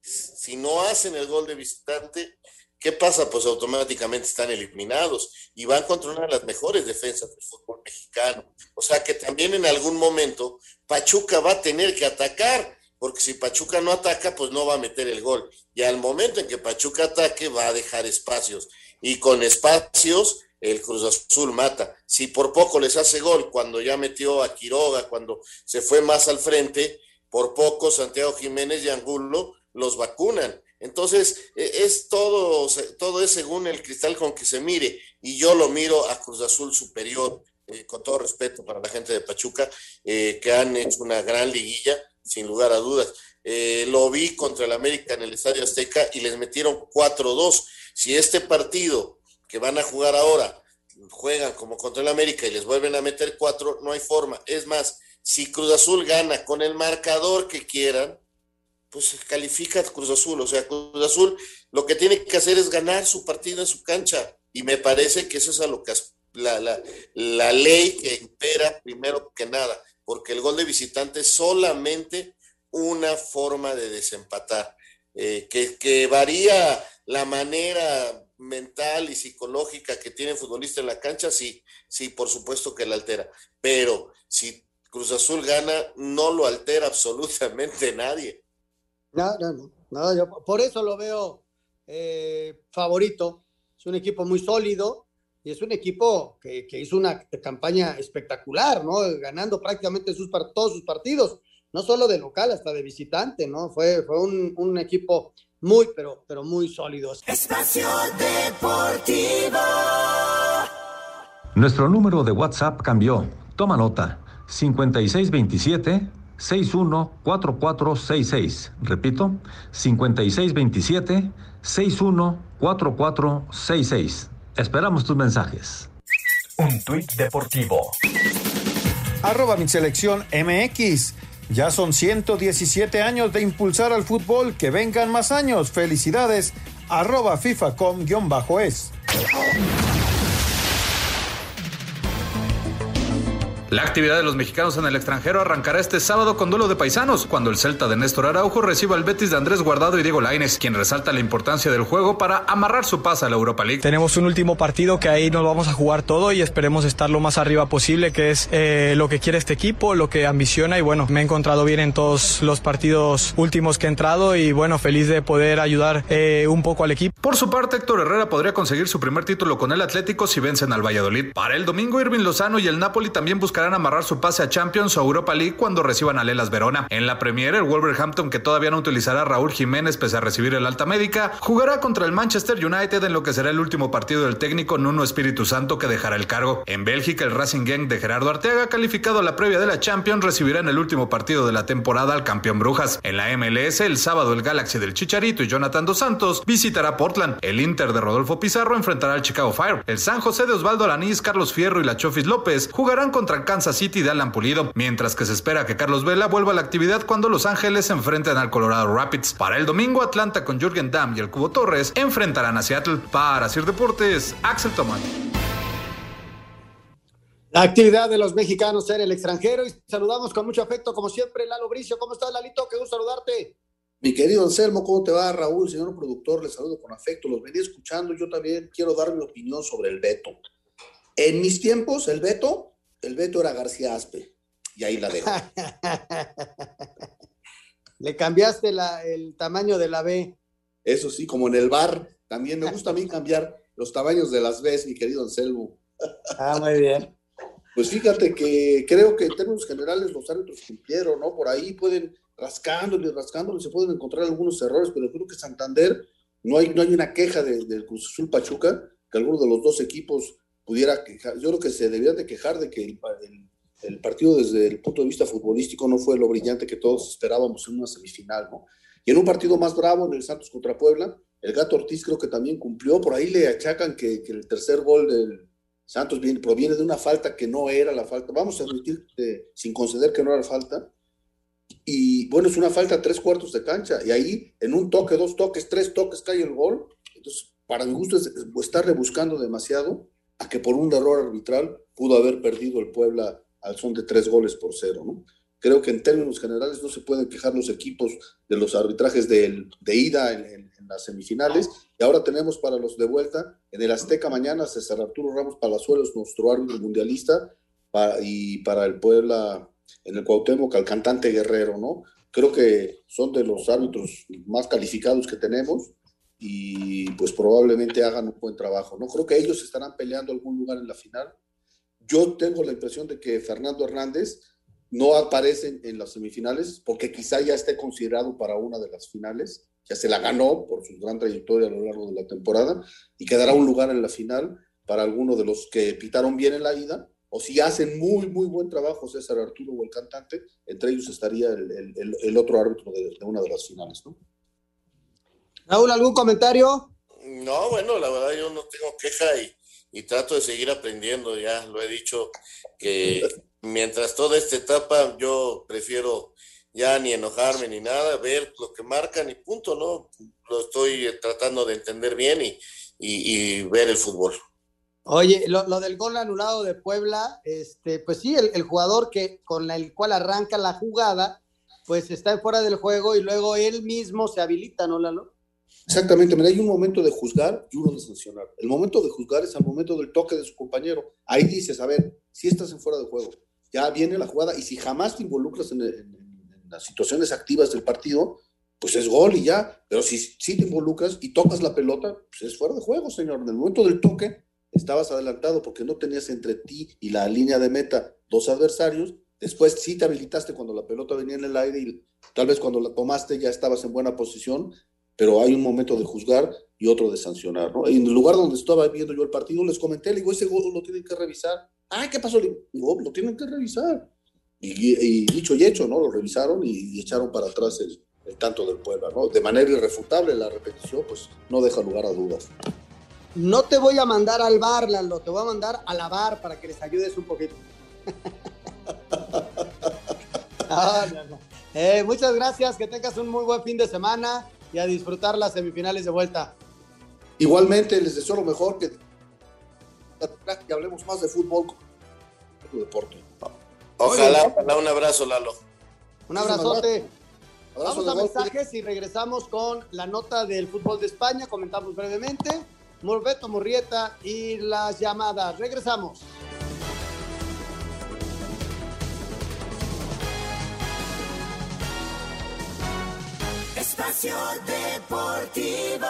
Si no hacen el gol de visitante, ¿qué pasa? Pues automáticamente están eliminados y van contra una de las mejores defensas del fútbol mexicano. O sea que también en algún momento Pachuca va a tener que atacar, porque si Pachuca no ataca, pues no va a meter el gol. Y al momento en que Pachuca ataque, va a dejar espacios. Y con espacios, el Cruz Azul mata. Si por poco les hace gol cuando ya metió a Quiroga, cuando se fue más al frente, por poco Santiago Jiménez y Angulo los vacunan. Entonces, e, es todo, todo es según el cristal con que se mire. Y yo lo miro a Cruz Azul superior, eh, con todo respeto para la gente de Pachuca, eh, que han hecho una gran liguilla, sin lugar a dudas. Eh, lo vi contra el América en el Estadio Azteca y les metieron 4-2. Si este partido que van a jugar ahora juegan como contra el América y les vuelven a meter cuatro, no hay forma. Es más, si Cruz Azul gana con el marcador que quieran, pues califica Cruz Azul. O sea, Cruz Azul lo que tiene que hacer es ganar su partido en su cancha. Y me parece que eso es a lo que la, la, la ley que impera primero que nada, porque el gol de visitante es solamente una forma de desempatar, eh, que, que varía la manera mental y psicológica que tiene el futbolista en la cancha, sí, sí, por supuesto que la altera. Pero si Cruz Azul gana, no lo altera absolutamente nadie. No, no, no. no yo por eso lo veo eh, favorito. Es un equipo muy sólido y es un equipo que, hizo una campaña espectacular, ¿no? Ganando prácticamente sus, todos sus partidos, no solo de local, hasta de visitante, ¿no? Fue, fue un equipo muy, pero, pero muy sólidos. Espacio Deportivo. Nuestro número de WhatsApp cambió. Toma nota. 5627 614466. Repito, 5627 614466. Esperamos tus mensajes. Un tuit deportivo. Arroba mi selección MX. Ya son 117 años de impulsar al fútbol. Que vengan más años. Felicidades. Arroba FIFA.com-es. La actividad de los mexicanos en el extranjero arrancará este sábado con duelo de paisanos, cuando el Celta de Néstor Araujo reciba al Betis de Andrés Guardado y Diego Laines, quien resalta la importancia del juego para amarrar su pase a la Europa League. Tenemos un último partido que ahí nos vamos a jugar todo y esperemos estar lo más arriba posible, que es eh, lo que quiere este equipo, lo que ambiciona y bueno, me he encontrado bien en todos los partidos últimos que he entrado y bueno, feliz de poder ayudar eh, un poco al equipo. Por su parte, Héctor Herrera podría conseguir su primer título con el Atlético si vencen al Valladolid. Para el domingo, Irving Lozano y el Napoli también buscarán amarrar su pase a Champions o Europa League cuando reciban a Lelas Verona. En la Premier, el Wolverhampton, que todavía no utilizará Raúl Jiménez pese a recibir el alta médica, jugará contra el Manchester United en lo que será el último partido del técnico Nuno Espíritu Santo que dejará el cargo. En Bélgica, el Racing Gang de Gerardo Arteaga, calificado a la previa de la Champions, recibirá en el último partido de la temporada al campeón Brujas. En la MLS, el sábado, el Galaxy del Chicharito y Jonathan Dos Santos visitará Portland. El Inter de Rodolfo Pizarro enfrentará al Chicago Fire. El San José de Osvaldo Alanís, Carlos Fierro y la Chofis López jugarán contra el Kansas City de Alan Pulido, mientras que se espera que Carlos Vela vuelva a la actividad cuando Los Ángeles se enfrenten al Colorado Rapids. Para el domingo, Atlanta con Jürgen Damm y el Cubo Torres enfrentarán a Seattle. Para Sir Deportes, Axel Tomán. La actividad de los mexicanos en el extranjero y saludamos con mucho afecto, como siempre, Lalo Bricio. ¿Cómo estás, Lalito? Qué gusto saludarte. Mi querido Anselmo, ¿cómo te va? Raúl, señor productor, les saludo con afecto. Los venía escuchando. Yo también quiero dar mi opinión sobre el veto. En mis tiempos, el veto, el veto era García Aspe. Y ahí la dejo. Le cambiaste la, el tamaño de la B. Eso sí, como en el bar, también me gusta a mí cambiar los tamaños de las Bs, mi querido Anselmo. Ah, muy bien. Pues fíjate que creo que en términos generales los árbitros cumplieron, ¿no? Por ahí pueden, rascándole, rascándole, se pueden encontrar algunos errores, pero creo que Santander, no hay, no hay una queja del de Cruz Azul Pachuca, que alguno de los dos equipos pudiera quejar. Yo creo que se debían de quejar de que el, partido desde el punto de vista futbolístico no fue lo brillante que todos esperábamos en una semifinal, ¿no? Y en un partido más bravo, en el Santos contra Puebla, el Gato Ortiz creo que también cumplió, por ahí le achacan que, el tercer gol del Santos viene, proviene de una falta que no era la falta. Vamos a admitir sin conceder que no era falta. Y bueno, es una falta tres cuartos de cancha. Y ahí, en un toque, dos toques, tres toques, cae el gol. Entonces, para mi gusto, es estar rebuscando demasiado a que por un error arbitral pudo haber perdido el Puebla al son de tres goles por cero, ¿no? Creo que en términos generales no se pueden quejar los equipos de los arbitrajes de, de ida en, las semifinales. Y ahora tenemos para los de vuelta en el Azteca mañana César Arturo Ramos Palazuelos, nuestro árbitro mundialista, y para el Puebla en el Cuauhtémoc al cantante Guerrero, ¿no? Creo que son de los árbitros más calificados que tenemos y pues probablemente hagan un buen trabajo, ¿no? Creo que ellos estarán peleando algún lugar en la final. Yo tengo la impresión de que Fernando Hernández no aparece en las semifinales porque quizá ya esté considerado para una de las finales, ya se la ganó por su gran trayectoria a lo largo de la temporada y quedará un lugar en la final para alguno de los que pitaron bien en la ida o si hacen muy, muy buen trabajo César Arturo o el cantante, entre ellos estaría el, el, otro árbitro de, de, una de las finales, ¿no? Raúl, ¿algún comentario? No, bueno, la verdad yo no tengo queja y, y trato de seguir aprendiendo, ya lo he dicho, que mientras toda esta etapa yo prefiero ya ni enojarme ni nada, ver lo que marcan y punto, ¿no? Lo estoy tratando de entender bien y, y, y ver el fútbol. Oye, lo, lo, del gol anulado de Puebla, este, pues sí, el, el, jugador que con el cual arranca la jugada, pues está fuera del juego y luego él mismo se habilita, ¿no, Lalo? Exactamente, mira, hay un momento de juzgar y uno de sancionar. El momento de juzgar es al momento del toque de su compañero. Ahí dices, a ver, si estás en fuera de juego, ya viene la jugada y si jamás te involucras en, las situaciones activas del partido, pues es gol y ya. Pero si, si te involucras y tocas la pelota, pues es fuera de juego, señor. En el momento del toque, estabas adelantado porque no tenías entre ti y la línea de meta dos adversarios. Después sí te habilitaste cuando la pelota venía en el aire y tal vez cuando la tomaste ya estabas en buena posición, pero hay un momento de juzgar y otro de sancionar, ¿no? En el lugar donde estaba viendo yo el partido, les comenté, le digo, ese gol lo tienen que revisar. Ah, ¿qué pasó? Le digo, lo tienen que revisar. Y, y, dicho y hecho, ¿no? Lo revisaron y, y echaron para atrás el, el tanto del Puebla, ¿no? De manera irrefutable la repetición, pues no deja lugar a dudas. No te voy a mandar al bar, Lalo, te voy a mandar a la bar para que les ayudes un poquito. no, no, no. Eh, muchas gracias, que tengas un muy buen fin de semana y a disfrutar las semifinales de vuelta. Igualmente, les deseo lo mejor, que, que hablemos más de fútbol como deporte. Ojalá, ojalá, un abrazo, Lalo. Un abrazote. Abrazo Vamos a mensajes y regresamos con la nota del fútbol de España. Comentamos brevemente. Morbeto Murrieta y las llamadas. Regresamos. Espacio Deportivo.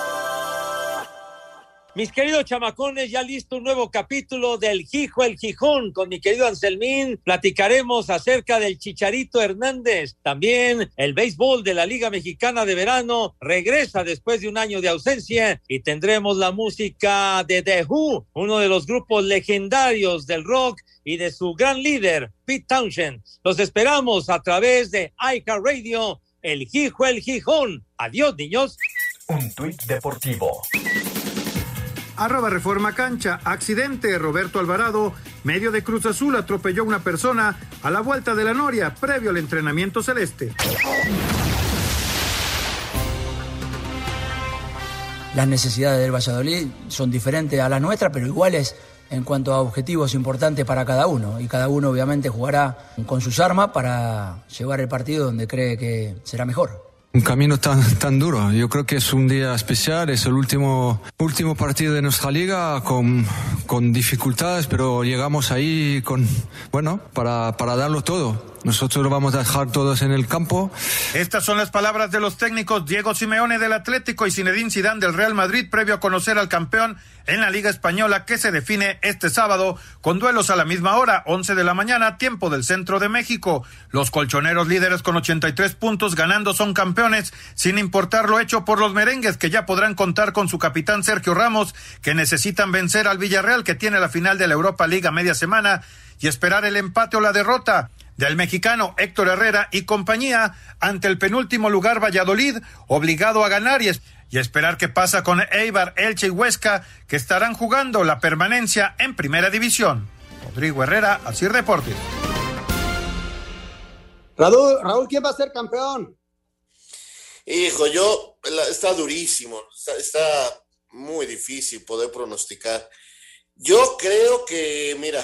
Mis queridos chamacones, ya listo un nuevo capítulo del Gijo el Gijón con mi querido Anselmín. Platicaremos acerca del Chicharito Hernández. También el béisbol de la Liga Mexicana de Verano regresa después de un año de ausencia y tendremos la música de The Who, uno de los grupos legendarios del rock y de su gran líder, Pete Townshend. Los esperamos a través de iCar Radio, el Gijo el Gijón. Adiós, niños. Un tuit deportivo. Arroba Reforma Cancha. Accidente. Roberto Alvarado, medio de Cruz Azul, atropelló a una persona a la vuelta de la Noria, previo al entrenamiento celeste. Las necesidades del Valladolid son diferentes a las nuestras, pero iguales en cuanto a objetivos importantes para cada uno. Y cada uno obviamente jugará con sus armas para llevar el partido donde cree que será mejor. Un camino tan, tan duro. Yo creo que es un día especial, es el último, último partido de nuestra liga con, con dificultades, pero llegamos ahí con, bueno, para, para darlo todo. Nosotros lo vamos a dejar todos en el campo. Estas son las palabras de los técnicos Diego Simeone del Atlético y Zinedine Zidane del Real Madrid previo a conocer al campeón en la Liga Española que se define este sábado con duelos a la misma hora, 11 de la mañana, tiempo del centro de México. Los colchoneros líderes con 83 puntos ganando son campeones, sin importar lo hecho por los merengues que ya podrán contar con su capitán Sergio Ramos, que necesitan vencer al Villarreal que tiene la final de la Europa Liga media semana y esperar el empate o la derrota del mexicano Héctor Herrera y compañía ante el penúltimo lugar Valladolid, obligado a ganar y, y esperar qué pasa con Eibar, Elche y Huesca, que estarán jugando la permanencia en primera división. Rodrigo Herrera, así Deportes. Raúl, Raúl, ¿quién va a ser campeón? Hijo, yo, está durísimo, está, está muy difícil poder pronosticar. Yo creo que, mira,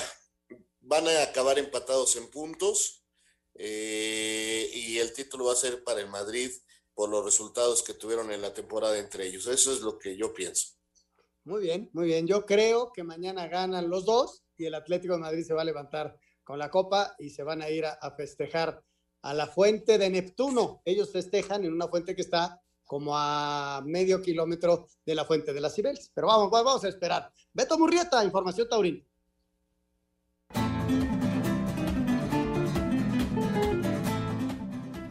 van a acabar empatados en puntos eh, y el título va a ser para el Madrid por los resultados que tuvieron en la temporada entre ellos. Eso es lo que yo pienso. Muy bien, muy bien. Yo creo que mañana ganan los dos y el Atlético de Madrid se va a levantar con la copa y se van a ir a, festejar a la fuente de Neptuno. Ellos festejan en una fuente que está como a medio kilómetro de la fuente de las Cibeles. Pero vamos, vamos a esperar. Beto Murrieta, Información Taurín.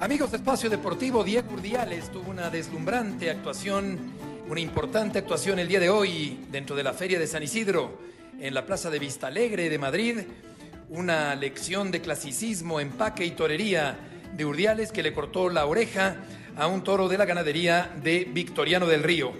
Amigos de Espacio Deportivo, Diego Urdiales tuvo una deslumbrante actuación, una importante actuación el día de hoy dentro de la Feria de San Isidro, en la Plaza de Vista Alegre de Madrid. Una lección de clasicismo, empaque y torería de Urdiales que le cortó la oreja a un toro de la ganadería de Victoriano del Río.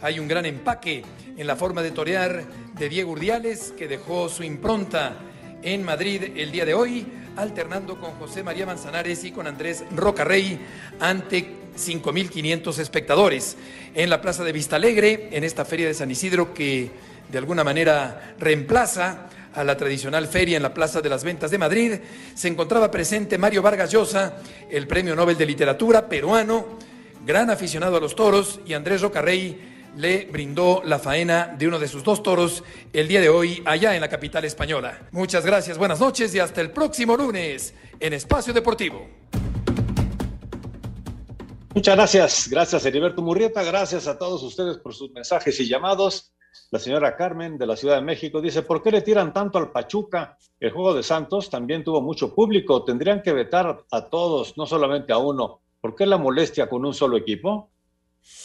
Hay un gran empaque en la forma de torear de Diego Urdiales que dejó su impronta en Madrid el día de hoy alternando con José María Manzanares y con Andrés Rocarrey ante 5.500 espectadores en la Plaza de Vista Alegre, en esta feria de San Isidro que de alguna manera reemplaza a la tradicional feria en la Plaza de las Ventas de Madrid, se encontraba presente Mario Vargas Llosa, el Premio Nobel de Literatura peruano, gran aficionado a los toros, y Andrés Rocarrey, le brindó la faena de uno de sus dos toros el día de hoy allá en la capital española. Muchas gracias, buenas noches y hasta el próximo lunes en Espacio Deportivo. Muchas gracias, gracias Heriberto Murrieta, gracias a todos ustedes por sus mensajes y llamados. La señora Carmen de la Ciudad de México dice, ¿por qué le tiran tanto al Pachuca? El juego de Santos también tuvo mucho público, tendrían que vetar a todos, no solamente a uno. ¿Por qué la molestia con un solo equipo?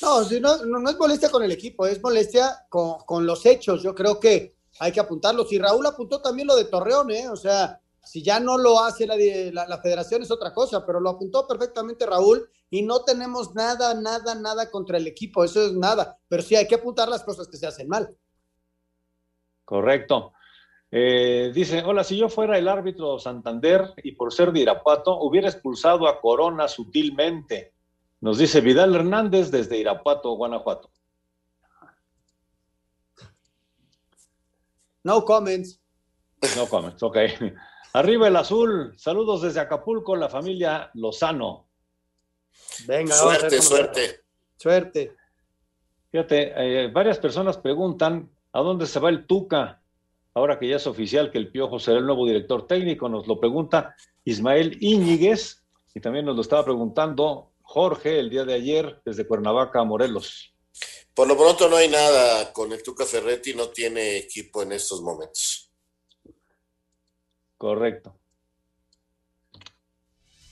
No, no, no, es molestia con el equipo, es molestia con, con, los hechos. Yo creo que hay que apuntarlos. Y Raúl apuntó también lo de Torreón, ¿eh? O sea, si ya no lo hace la, la, federación es otra cosa, pero lo apuntó perfectamente Raúl y no tenemos nada, nada, nada contra el equipo, eso es nada. Pero sí hay que apuntar las cosas que se hacen mal. Correcto. Eh, dice, hola, si yo fuera el árbitro Santander y por ser de Irapuato, hubiera expulsado a Corona sutilmente nos dice Vidal Hernández desde Irapuato, Guanajuato. No comments. No comments, ok. Arriba el azul. Saludos desde Acapulco, la familia Lozano. Venga, suerte, suerte. Suerte. Fíjate, eh, varias personas preguntan a dónde se va el Tuca. Ahora que ya es oficial que el Piojo será el nuevo director técnico, nos lo pregunta Ismael Íñiguez y también nos lo estaba preguntando Jorge el día de ayer desde Cuernavaca, Morelos. Por lo pronto no hay nada con el Tuca Ferretti, no tiene equipo en estos momentos. Correcto.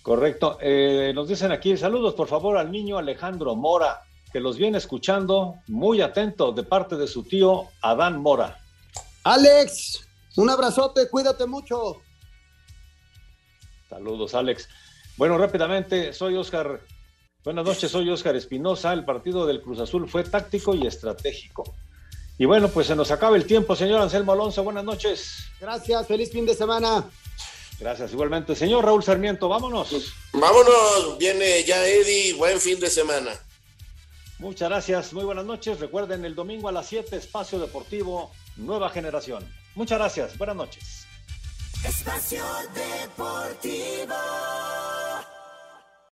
Correcto. Eh, nos dicen aquí, saludos por favor al niño Alejandro Mora, que los viene escuchando muy atento de parte de su tío Adán Mora. Alex, un abrazote, cuídate mucho. Saludos, Alex. Bueno, rápidamente, soy Oscar Buenas noches, soy Oscar Espinosa. El partido del Cruz Azul fue táctico y estratégico. Y bueno, pues se nos acaba el tiempo, señor Anselmo Alonso. Buenas noches. Gracias, feliz fin de semana. Gracias, igualmente. Señor Raúl Sarmiento, vámonos. Vámonos, viene ya Eddie, buen fin de semana. Muchas gracias, muy buenas noches. Recuerden, el domingo a las 7, Espacio Deportivo, Nueva Generación. Muchas gracias, buenas noches. Espacio Deportivo.